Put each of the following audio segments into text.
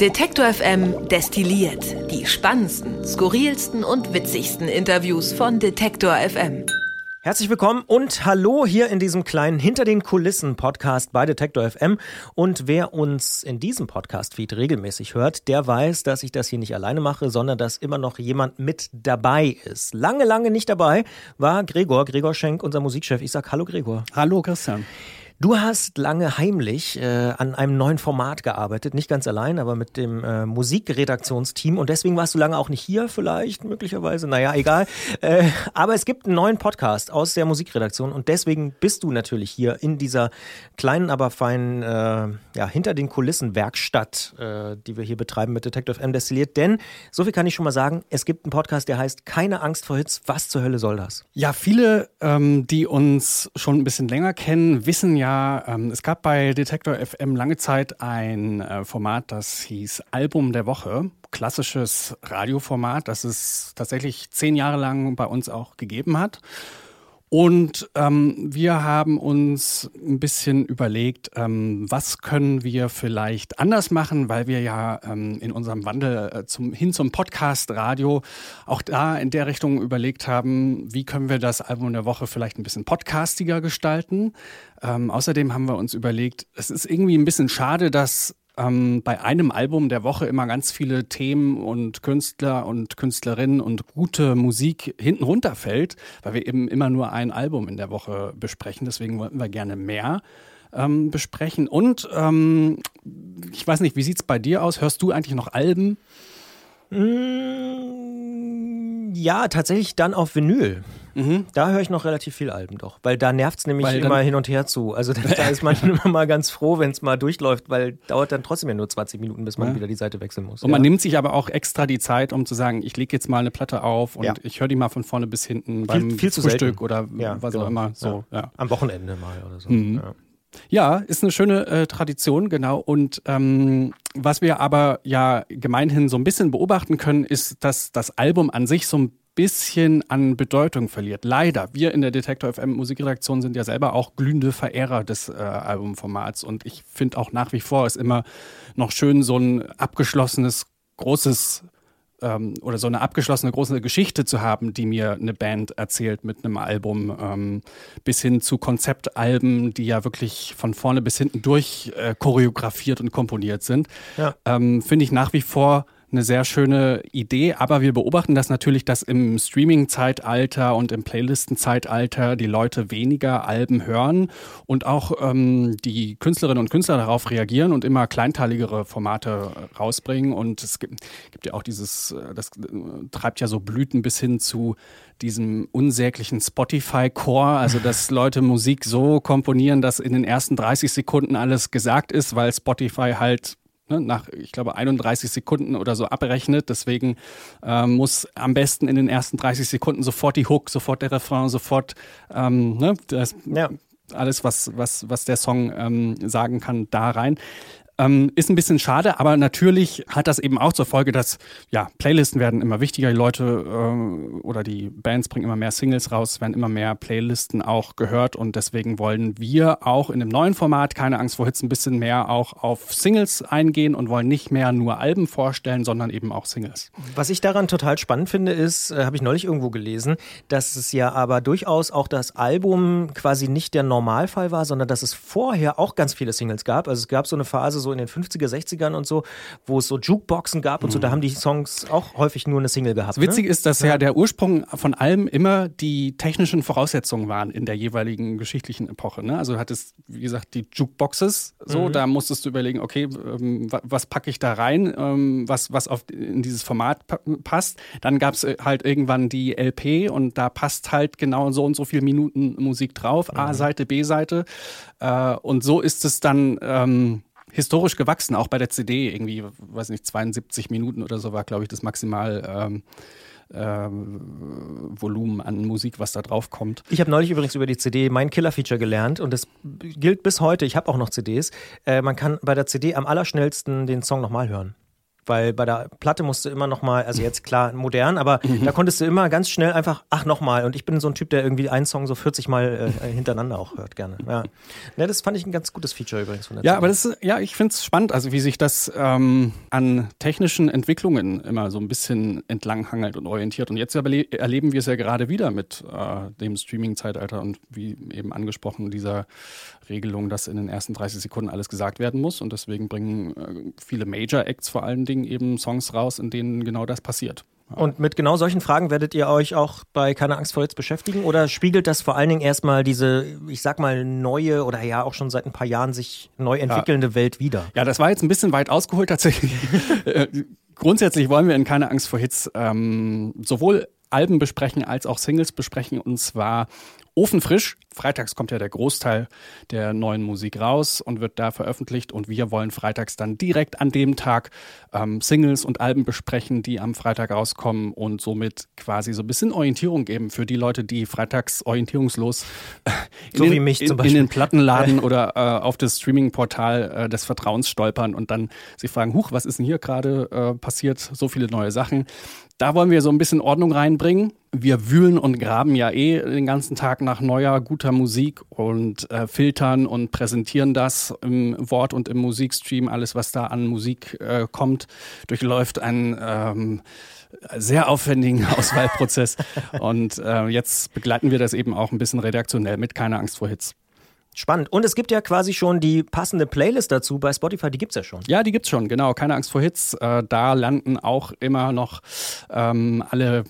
Detektor FM destilliert die spannendsten, skurrilsten und witzigsten Interviews von Detektor FM. Herzlich willkommen und hallo hier in diesem kleinen Hinter den Kulissen Podcast bei Detektor FM. Und wer uns in diesem Podcast-Feed regelmäßig hört, der weiß, dass ich das hier nicht alleine mache, sondern dass immer noch jemand mit dabei ist. Lange, lange nicht dabei war Gregor, Gregor Schenk, unser Musikchef. Ich sag Hallo Gregor. Hallo Christian. Du hast lange heimlich äh, an einem neuen Format gearbeitet, nicht ganz allein, aber mit dem äh, Musikredaktionsteam. Und deswegen warst du lange auch nicht hier, vielleicht, möglicherweise, naja, egal. Äh, aber es gibt einen neuen Podcast aus der Musikredaktion. Und deswegen bist du natürlich hier in dieser kleinen, aber feinen, äh, ja, hinter den Kulissen Werkstatt, äh, die wir hier betreiben mit Detective M destilliert, denn so viel kann ich schon mal sagen, es gibt einen Podcast, der heißt Keine Angst vor Hits, was zur Hölle soll das? Ja, viele, ähm, die uns schon ein bisschen länger kennen, wissen ja, ja, ähm, es gab bei Detektor FM lange Zeit ein äh, Format, das hieß Album der Woche. Klassisches Radioformat, das es tatsächlich zehn Jahre lang bei uns auch gegeben hat. Und ähm, wir haben uns ein bisschen überlegt, ähm, was können wir vielleicht anders machen, weil wir ja ähm, in unserem Wandel äh, zum, hin zum Podcast-Radio auch da in der Richtung überlegt haben, wie können wir das Album der Woche vielleicht ein bisschen podcastiger gestalten. Ähm, außerdem haben wir uns überlegt, es ist irgendwie ein bisschen schade, dass ähm, bei einem Album der Woche immer ganz viele Themen und Künstler und Künstlerinnen und gute Musik hinten runterfällt, weil wir eben immer nur ein Album in der Woche besprechen. Deswegen wollten wir gerne mehr ähm, besprechen. Und ähm, ich weiß nicht, wie sieht es bei dir aus? Hörst du eigentlich noch Alben? Mm, ja, tatsächlich dann auf Vinyl. Mhm. Da höre ich noch relativ viel Alben doch, weil da nervt es nämlich weil immer hin und her zu. Also da, ist man immer mal ganz froh, wenn es mal durchläuft, weil dauert dann trotzdem ja nur 20 Minuten, bis man ja. wieder die Seite wechseln muss. Und man nimmt sich aber auch extra die Zeit, um zu sagen, ich lege jetzt mal eine Platte auf und ja. ich höre die mal von vorne bis hinten beim viel, viel Frühstück oder was genau. auch immer. So, Am Wochenende mal oder so. Mhm. Ja, ist eine schöne äh, Tradition, genau. Und ähm, was wir aber ja gemeinhin so ein bisschen beobachten können, ist, dass das Album an sich so ein bisschen an Bedeutung verliert. Leider. Wir in der Detektor FM Musikredaktion sind ja selber auch glühende Verehrer des äh, Albumformats und ich finde auch nach wie vor ist immer noch schön so ein abgeschlossenes großes ähm, oder so eine abgeschlossene große Geschichte zu haben, die mir eine Band erzählt mit einem Album, ähm, bis hin zu Konzeptalben, die ja wirklich von vorne bis hinten durch äh, choreografiert und komponiert sind, ja. ähm, finde ich nach wie vor eine sehr schöne Idee, aber wir beobachten das natürlich, dass im Streaming-Zeitalter und im Playlisten-Zeitalter die Leute weniger Alben hören und auch ähm, die Künstlerinnen und Künstler darauf reagieren und immer kleinteiligere Formate rausbringen. Und es gibt, gibt ja auch dieses, äh, das äh, treibt ja so Blüten bis hin zu diesem unsäglichen Spotify-Core, also dass Leute Musik so komponieren, dass in den ersten 30 Sekunden alles gesagt ist, weil Spotify halt ne, nach, ich glaube, 31 Sekunden oder so abrechnet. Deswegen äh, muss am besten in den ersten 30 Sekunden sofort die Hook, sofort der Refrain, sofort ähm, ne, das, ja. alles, was, was, was der Song ähm, sagen kann, da rein. Ähm, ist ein bisschen schade, aber natürlich hat das eben auch zur Folge, dass ja, Playlisten werden immer wichtiger. Die Leute äh, oder die Bands bringen immer mehr Singles raus, werden immer mehr Playlisten auch gehört und deswegen wollen wir auch in dem neuen Format, keine Angst vor Hits, ein bisschen mehr auch auf Singles eingehen und wollen nicht mehr nur Alben vorstellen, sondern eben auch Singles. Was ich daran total spannend finde, ist, äh, habe ich neulich irgendwo gelesen, dass es ja aber durchaus auch das Album quasi nicht der Normalfall war, sondern dass es vorher auch ganz viele Singles gab. Also es gab so eine Phase, so in den 50er, 60ern und so, wo es so Jukeboxen gab und so, da mhm. haben die Songs auch häufig nur eine Single gehabt. Witzig ne? ist, dass ja. ja der Ursprung von allem immer die technischen Voraussetzungen waren in der jeweiligen geschichtlichen Epoche. Ne? Also du hattest, wie gesagt, die Jukeboxes, so, mhm. da musstest du überlegen, okay, ähm, was packe ich da rein, ähm, was, was auf, in dieses Format pa passt. Dann gab es äh, halt irgendwann die LP und da passt halt genau so und so viele Minuten Musik drauf, mhm. A-Seite, B-Seite. Äh, und so ist es dann ähm, historisch gewachsen, auch bei der CD irgendwie, weiß nicht, 72 Minuten oder so war, glaube ich, das maximal. Ähm, ähm, Volumen an Musik, was da drauf kommt. Ich habe neulich übrigens über die CD mein Killer-Feature gelernt und das gilt bis heute. Ich habe auch noch CDs. Äh, man kann bei der CD am allerschnellsten den Song nochmal hören. Weil bei der Platte musst du immer noch mal, also jetzt klar modern, aber da konntest du immer ganz schnell einfach, ach nochmal. Und ich bin so ein Typ, der irgendwie einen Song so 40 Mal äh, hintereinander auch hört gerne. Ja. ja, das fand ich ein ganz gutes Feature übrigens von der Ja, CD. aber das ist, ja, ich finde es spannend, also wie sich das ähm, an technischen Entwicklungen immer so ein bisschen entlanghangelt und orientiert. Und jetzt erle erleben wir es ja gerade wieder mit äh, dem Streaming-Zeitalter und wie eben angesprochen, dieser Regelung, dass in den ersten 30 Sekunden alles gesagt werden muss. Und deswegen bringen äh, viele Major-Acts vor allen Dingen eben Songs raus, in denen genau das passiert. Und mit genau solchen Fragen werdet ihr euch auch bei Keine Angst vor jetzt beschäftigen? Oder spiegelt das vor allen Dingen erstmal diese, ich sag mal, neue oder ja auch schon seit ein paar Jahren sich neu entwickelnde Welt wieder? Ja, das war jetzt ein bisschen weit ausgeholt tatsächlich. Äh, Grundsätzlich wollen wir in Keine Angst vor Hits ähm, sowohl Alben besprechen als auch Singles besprechen und zwar ofenfrisch. Freitags kommt ja der Großteil der neuen Musik raus und wird da veröffentlicht und wir wollen freitags dann direkt an dem Tag ähm, Singles und Alben besprechen, die am Freitag rauskommen und somit quasi so ein bisschen Orientierung geben für die Leute, die freitags orientierungslos in, So den, in, in den Plattenladen oder äh, auf das Streaming-Portal äh, des Vertrauens stolpern und dann sich fragen, huch, was ist denn hier gerade äh, passiert? So viele neue Sachen. Da wollen wir so ein bisschen Ordnung reinbringen. Wir wühlen und graben ja eh den ganzen Tag nach neuer, guter Musik und äh, filtern und präsentieren das im Wort- und im Musikstream. Alles, was da an Musik äh, kommt, durchläuft einen ähm, sehr aufwendigen Auswahlprozess. und äh, jetzt begleiten wir das eben auch ein bisschen redaktionell mit Keine Angst vor Hits. Spannend. Und es gibt ja quasi schon die passende Playlist dazu bei Spotify, die gibt's ja schon. Ja, die gibt's schon, genau. Keine Angst vor Hits. Äh, da landen auch immer noch ähm, alle,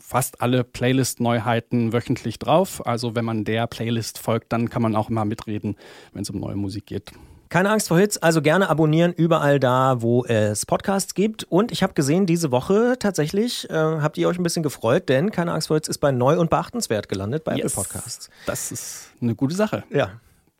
fast alle Playlist-Neuheiten wöchentlich drauf. Also wenn man der Playlist folgt, dann kann man auch immer mitreden, wenn es um neue Musik geht. Keine Angst vor Hits, also gerne abonnieren überall da, wo es Podcasts gibt. Und ich habe gesehen, diese Woche tatsächlich äh, habt ihr euch ein bisschen gefreut, denn Keine Angst vor Hits ist bei neu und beachtenswert gelandet bei Yes. Apple Podcasts. Das ist eine gute Sache. Ja.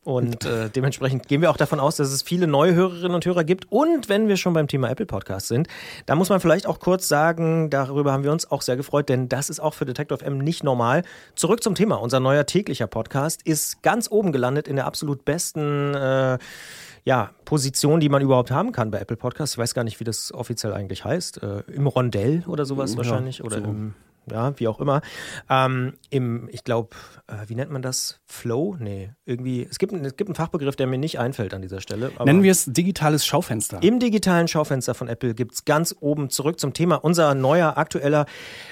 Und äh, dementsprechend gehen wir auch davon aus, dass es viele neue Hörerinnen und Hörer gibt. Und wenn wir schon beim Thema Apple Podcast sind, da muss man vielleicht auch kurz sagen, darüber haben wir uns auch sehr gefreut, denn das ist auch für Detector FM nicht normal. Zurück zum Thema. Unser neuer täglicher Podcast ist ganz oben gelandet in der absolut besten äh, ja, Position, die man überhaupt haben kann bei Apple Podcasts. Ich weiß gar nicht, wie das offiziell eigentlich heißt. Äh, Im Rondell oder sowas Ja, wahrscheinlich. Oder so. im ja, wie auch immer. Ähm, Im, ich glaube, äh, wie nennt man das? Flow? Nee, irgendwie. Es gibt, einen- es gibt einen Fachbegriff, der mir nicht einfällt an dieser Stelle. Nennen wir es digitales Schaufenster. im digitalen Schaufenster von Apple gibt's ganz oben zurück zum Thema unser neuer aktueller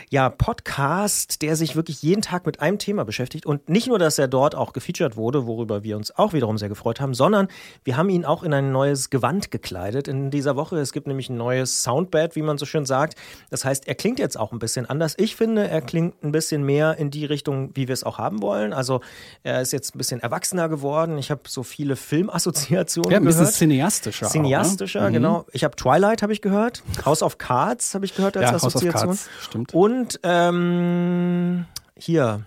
ja, Podcast, der sich wirklich jeden Tag mit einem Thema beschäftigt. Und nicht nur, dass er dort auch gefeatured wurde, worüber wir uns auch wiederum sehr gefreut haben, sondern wir haben ihn auch in ein neues Gewand gekleidet in dieser Woche. Es gibt nämlich ein neues Soundbed, wie man so schön sagt. Das heißt, er klingt jetzt auch ein bisschen anders. Ich finde, er klingt ein bisschen mehr in die Richtung, wie wir es auch haben wollen. Also er ist jetzt ein bisschen erwachsener geworden. Ich habe so viele Filmassoziationen ja, ein bisschen gehört. cineastischer. Cineastischer, auch, ne? genau. Ich habe Twilight, habe ich gehört. House of Cards habe ich gehört als Ja, House of Assoziation. Cards, stimmt. Und ähm, hier,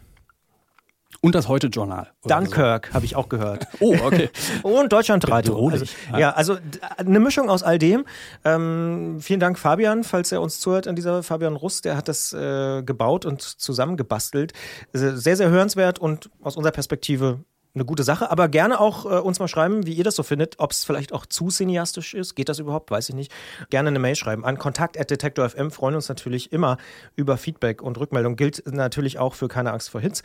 Und das Heute-Journal. Dunkirk habe ich auch gehört. So. Oh, okay. Und Deutschlandradio. Also, ja, also d- eine Mischung aus all dem. Ähm, vielen Dank, Fabian, falls er uns zuhört an dieser Fabian Russ, der hat das äh, gebaut und zusammengebastelt. Äh, Sehr, sehr hörenswert und aus unserer Perspektive eine gute Sache, aber gerne auch äh, uns mal schreiben, wie ihr das so findet, ob es vielleicht auch zu cineastisch ist. Geht das überhaupt? Weiß ich nicht. Gerne eine Mail schreiben an kontakt.detektor.fm. Freuen uns natürlich immer über Feedback und Rückmeldung. Gilt natürlich auch für keine Angst vor Hits.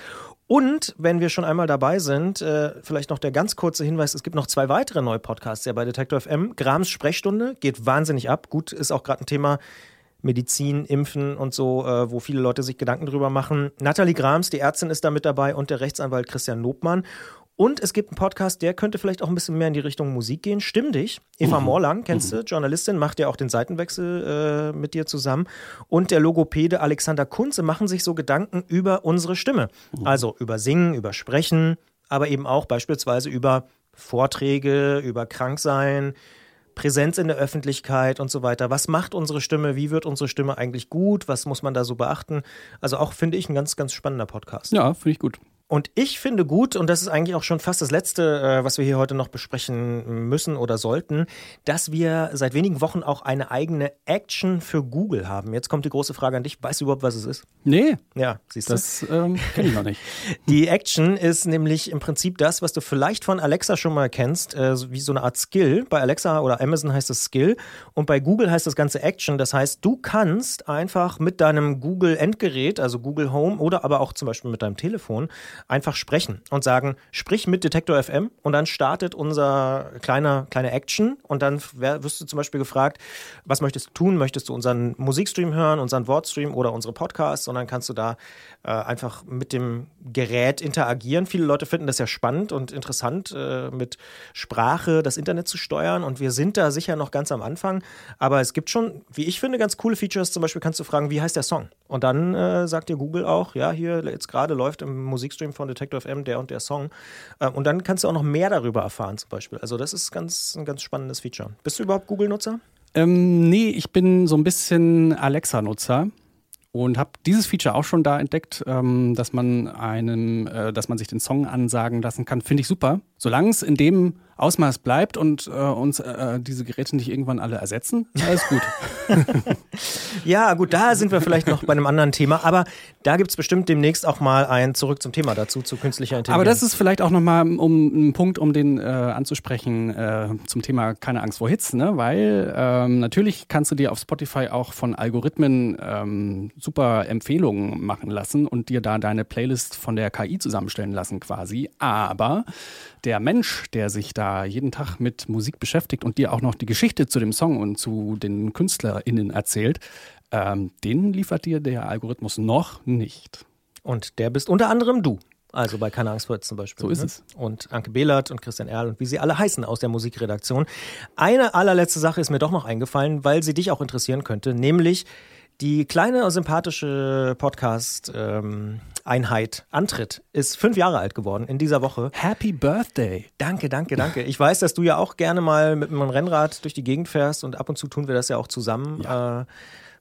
Und wenn wir schon einmal dabei sind, äh, vielleicht noch der ganz kurze Hinweis: Es gibt noch zwei weitere neue Podcasts ja bei Detektor FM. Grams Sprechstunde geht wahnsinnig ab. Gut, ist auch gerade ein Thema. Medizin, Impfen und so, äh, wo viele Leute sich Gedanken drüber machen. Nathalie Grams, die Ärztin, ist da mit dabei und der Rechtsanwalt Christian Nobmann. Und es gibt einen Podcast, der könnte vielleicht auch ein bisschen mehr in die Richtung Musik gehen. Stimm dich. Eva Morlang, kennst du, Journalistin, macht ja auch den Seitenwechsel äh, mit dir zusammen. Und der Logopäde Alexander Kunze machen sich so Gedanken über unsere Stimme. Also über Singen, über Sprechen, aber eben auch beispielsweise über Vorträge, über Kranksein, Präsenz in der Öffentlichkeit und so weiter. Was macht unsere Stimme? Wie wird unsere Stimme eigentlich gut? Was muss man da so beachten? Also auch, finde ich, ein ganz, ganz spannender Podcast. Ja, finde ich gut. Und ich finde gut, und das ist eigentlich auch schon fast das Letzte, äh, was wir hier heute noch besprechen müssen oder sollten, dass wir seit wenigen Wochen auch eine eigene Action für Google haben. Jetzt kommt die große Frage an dich. Weißt du überhaupt, was es ist? Nee. Ja, siehst du. Das ähm, kenne ich noch nicht. Die Action ist nämlich im Prinzip das, was du vielleicht von Alexa schon mal kennst, äh, wie so eine Art Skill. Bei Alexa oder Amazon heißt es Skill und bei Google heißt das Ganze Action. Das heißt, du kannst einfach mit deinem Google-Endgerät, also Google Home oder aber auch zum Beispiel mit deinem Telefon, einfach sprechen und sagen, sprich mit Detektor FM und dann startet unser kleiner, kleine Action und dann wirst du zum Beispiel gefragt, was möchtest du tun? Möchtest du unseren Musikstream hören, unseren Wortstream oder unsere Podcasts? Und dann kannst du da äh, einfach mit dem Gerät interagieren. Viele Leute finden das ja spannend und interessant, äh, mit Sprache das Internet zu steuern und wir sind da sicher noch ganz am Anfang, aber es gibt schon, wie ich finde, ganz coole Features. Zum Beispiel kannst du fragen, wie heißt der Song? Und dann äh, sagt dir Google auch, ja, hier jetzt gerade läuft im Musikstream von Detector FM der und der Song. Äh, und dann kannst du auch noch mehr darüber erfahren, zum Beispiel. Also, das ist ganz, ein ganz spannendes Feature. Bist du überhaupt Google-Nutzer? Ähm, nee, ich bin so ein bisschen Alexa-Nutzer und habe dieses Feature auch schon da entdeckt, ähm, dass man einen, äh, dass man sich den Song ansagen lassen kann. Finde ich super. Solange es in dem Ausmaß bleibt und äh, uns äh, diese Geräte nicht irgendwann alle ersetzen, alles gut. ja, gut, da sind wir vielleicht noch bei einem anderen Thema, aber da gibt es bestimmt demnächst auch mal ein Zurück zum Thema dazu, zu künstlicher Intelligenz. Aber das ist vielleicht auch nochmal um ein Punkt, um den äh, anzusprechen, äh, zum Thema keine Angst vor Hits, ne? weil ähm, natürlich kannst du dir auf Spotify auch von Algorithmen ähm, super Empfehlungen machen lassen und dir da deine Playlist von der KI zusammenstellen lassen quasi, aber der Mensch, der sich da jeden Tag mit Musik beschäftigt und dir auch noch die Geschichte zu dem Song und zu den KünstlerInnen erzählt, ähm, den liefert dir der Algorithmus noch nicht. Und der bist unter anderem du. Also bei Keine Angst vor zum Beispiel. So ist ne? es. Und Anke Behlert und Christian Erl und wie sie alle heißen aus der Musikredaktion. Eine allerletzte Sache ist mir doch noch eingefallen, weil sie dich auch interessieren könnte, nämlich die kleine sympathische Podcast ähm, Einheit Antritt ist fünf Jahre alt geworden in dieser Woche. Happy Birthday. Danke, danke, danke. Ich weiß, dass du ja auch gerne mal mit einem Rennrad durch die Gegend fährst und ab und zu tun wir das ja auch zusammen. Ja. Äh,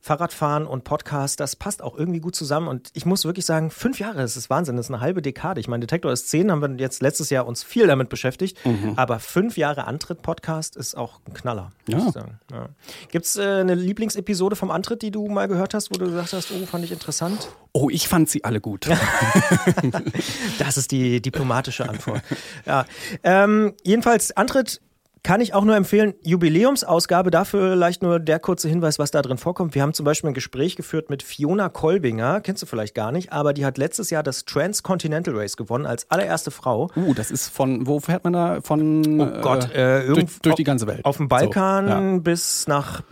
Fahrradfahren und Podcast, das passt auch irgendwie gut zusammen. Und ich muss wirklich sagen, fünf Jahre, das ist Wahnsinn, das ist eine halbe Dekade. Ich meine, Detektor ist zehn, haben wir jetzt letztes Jahr uns viel damit beschäftigt. Mhm. Aber fünf Jahre Antritt-Podcast ist auch ein Knaller, ja. muss ich sagen. Ja. Gibt es äh, eine Lieblingsepisode vom Antritt, die du mal gehört hast, wo du gesagt hast, oh, fand ich interessant? Oh, ich fand sie alle gut. das ist die diplomatische Antwort. ja. Ähm, jedenfalls, Antritt kann ich auch nur empfehlen, Jubiläumsausgabe, dafür vielleicht nur der kurze Hinweis, was da drin vorkommt. Wir haben zum Beispiel ein Gespräch geführt mit Fiona Kolbinger, kennst du vielleicht gar nicht, aber die hat letztes Jahr das Transcontinental Race gewonnen als allererste Frau. Uh, das ist von, wo fährt man da? Von, oh Gott, äh, durch, durch, die ganze Welt. Auf dem Balkan so, ja. bis nach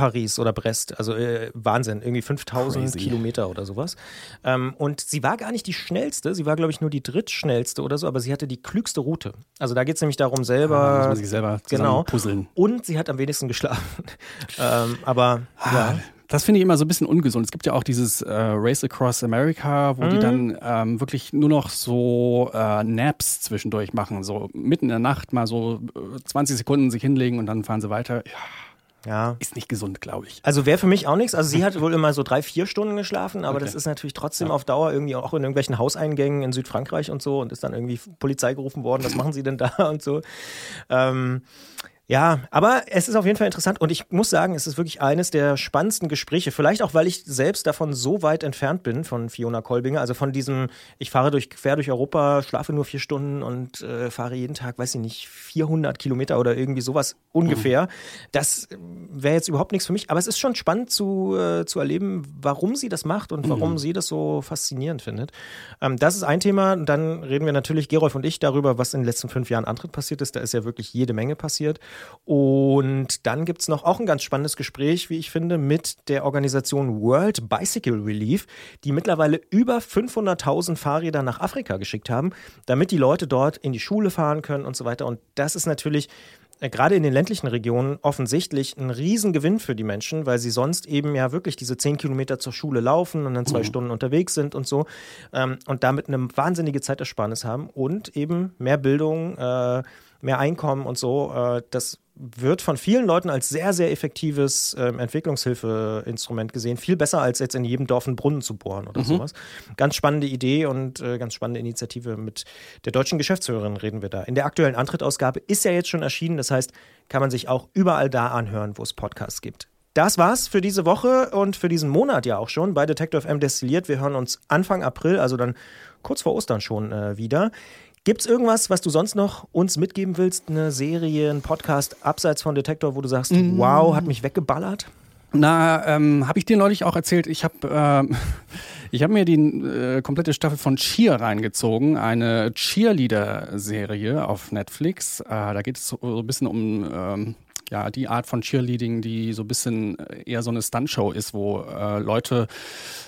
Paris oder Brest. Also äh, Wahnsinn, irgendwie 5000 Crazy. Kilometer oder sowas. Ähm, und sie war gar nicht die schnellste, sie war, glaube ich, nur die drittschnellste oder so, aber sie hatte die klügste Route. Also da geht es nämlich darum, selber. Ah, muss man sich selber genau, puzzeln. Und sie hat am wenigsten geschlafen. ähm, aber ah, ja. Das finde ich immer so ein bisschen ungesund. Es gibt ja auch dieses äh, Race Across America, wo mhm. die dann ähm, wirklich nur noch so äh, Naps zwischendurch machen. So mitten in der Nacht mal so 20 äh, Sekunden sich hinlegen und dann fahren sie weiter. Ja ja. Ist nicht gesund, glaube ich. Also wäre für mich auch nichts. Also sie hat wohl immer so drei, vier Stunden geschlafen, aber okay. das ist natürlich trotzdem ja. auf Dauer irgendwie auch in irgendwelchen Hauseingängen in Südfrankreich und so und ist dann irgendwie Polizei gerufen worden, was machen sie denn da und so. Ähm, ja, aber es ist auf jeden Fall interessant und ich muss sagen, es ist wirklich eines der spannendsten Gespräche. Vielleicht auch, weil ich selbst davon so weit entfernt bin von Fiona Kolbinger, also von diesem, ich fahre durch, quer durch Europa, schlafe nur vier Stunden und äh, fahre jeden Tag, weiß ich nicht, 400 Kilometer oder irgendwie sowas ungefähr. Mhm. Das wäre jetzt überhaupt nichts für mich, aber es ist schon spannend zu, äh, zu erleben, warum sie das macht und warum mhm. sie das so faszinierend findet. Ähm, das ist ein Thema. Dann reden wir natürlich, Gerolf und ich, darüber, was in den letzten fünf Jahren Antritt passiert ist. Da ist ja wirklich jede Menge passiert. Und dann gibt es noch auch ein ganz spannendes Gespräch, wie ich finde, mit der Organisation World Bicycle Relief, die mittlerweile über 500.000 Fahrräder nach Afrika geschickt haben, damit die Leute dort in die Schule fahren können und so weiter. Und das ist natürlich äh, gerade in den ländlichen Regionen offensichtlich ein Riesengewinn für die Menschen, weil sie sonst eben ja wirklich diese zehn Kilometer zur Schule laufen und dann zwei mhm. Stunden unterwegs sind und so ähm, und damit eine wahnsinnige Zeitersparnis haben und eben mehr Bildung, äh, mehr Einkommen und so. Äh, das wird von vielen Leuten als sehr, sehr effektives ähm, Entwicklungshilfeinstrument gesehen. Viel besser als jetzt in jedem Dorf einen Brunnen zu bohren oder mhm. sowas. Ganz spannende Idee und äh, ganz spannende Initiative. Mit der deutschen Geschäftsführerin reden wir da. In der aktuellen Antrittausgabe ist ja jetzt schon erschienen. Das heißt, kann man sich auch überall da anhören, wo es Podcasts gibt. Das war's für diese Woche und für diesen Monat ja auch schon bei Detective FM destilliert. Wir hören uns Anfang April, also dann kurz vor Ostern schon äh, wieder. Gibt es irgendwas, was du sonst noch uns mitgeben willst? Eine Serie, ein Podcast abseits von Detektor, wo du sagst, mm. wow, hat mich weggeballert? Na, ähm, habe ich dir neulich auch erzählt, ich habe äh, ich hab mir die äh, komplette Staffel von Cheer reingezogen, eine Cheerleader-Serie auf Netflix. Äh, da geht es so, so ein bisschen um ähm, ja, die Art von Cheerleading, die so ein bisschen äh, eher so eine Stuntshow ist, wo äh, Leute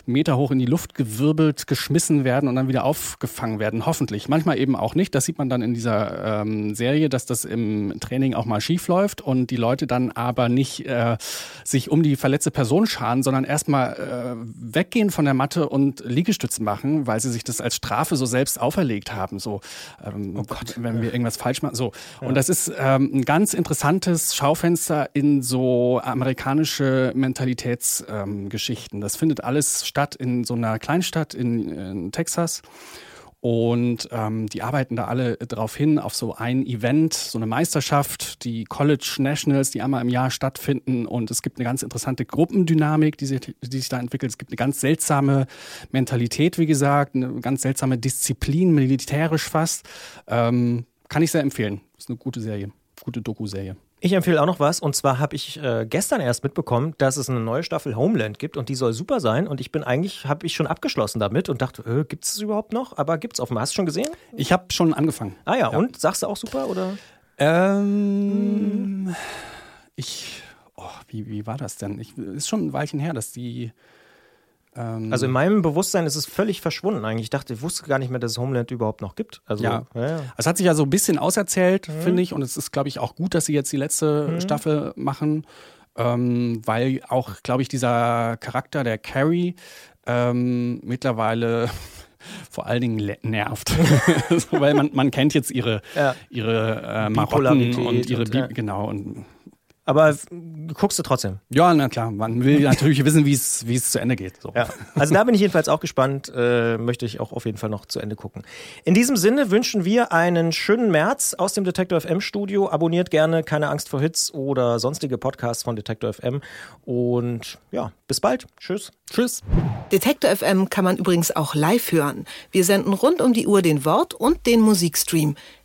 Meter hoch in die Luft gewirbelt, geschmissen werden und dann wieder aufgefangen werden. Hoffentlich. Manchmal eben auch nicht. Das sieht man dann in dieser ähm, Serie, dass das im Training auch mal schief läuft und die Leute dann aber nicht äh, sich um die verletzte Person scharen, sondern erstmal äh, weggehen von der Matte und Liegestützen machen, weil sie sich das als Strafe so selbst auferlegt haben. So, ähm, oh Gott, wenn wir irgendwas falsch machen. So. Ja. Und das ist ähm, ein ganz interessantes Schaufenster in so amerikanische Mentalitätsgeschichten. Ähm, das findet alles statt in so einer Kleinstadt in, in Texas. Und ähm, die arbeiten da alle drauf hin, auf so ein Event, so eine Meisterschaft, die College Nationals, die einmal im Jahr stattfinden. Und es gibt eine ganz interessante Gruppendynamik, die sich, die sich da entwickelt. Es gibt eine ganz seltsame Mentalität, wie gesagt, eine ganz seltsame Disziplin, militärisch fast. Ähm, kann ich sehr empfehlen. Ist eine gute Serie, gute Doku-Serie. Ich empfehle auch noch was und zwar habe ich äh, gestern erst mitbekommen, dass es eine neue Staffel Homeland gibt und die soll super sein und ich bin eigentlich, habe ich schon abgeschlossen damit und dachte, äh, gibt es überhaupt noch? Aber gibt es offenbar. Hast du schon gesehen? Ich habe schon angefangen. Ah ja, ja, und? Sagst du auch super oder? Ähm, ich, oh, wie, wie war das denn? Ich, ist schon ein Weilchen her, dass die ähm, also in meinem Bewusstsein ist es völlig verschwunden eigentlich. Ich dachte, ich wusste gar nicht mehr, dass es Homeland überhaupt noch gibt. Also, ja. ja, ja. Es hat sich ja so ein bisschen auserzählt, mhm. finde ich. Und es ist, glaube ich, auch gut, dass sie jetzt die letzte mhm. Staffel machen. Ähm, weil auch, glaube ich, dieser Charakter, der Carrie, ähm, mittlerweile vor allen Dingen nervt. so, weil man, man kennt jetzt ihre, ja. ihre äh, Marotten und ihre, und, ja. genau, und aber guckst du trotzdem? Ja, na klar. Man will natürlich wissen, wie es wie es zu Ende geht. So. Ja. Also da bin ich jedenfalls auch gespannt. Äh, möchte ich auch auf jeden Fall noch zu Ende gucken. In diesem Sinne wünschen wir einen schönen März aus dem Detektor FM Studio. Abonniert gerne keine Angst vor Hits oder sonstige Podcasts von Detektor FM. Und ja, bis bald. Tschüss. Tschüss. Detektor FM kann man übrigens auch live hören. Wir senden rund um die Uhr den Wort- und den Musikstream.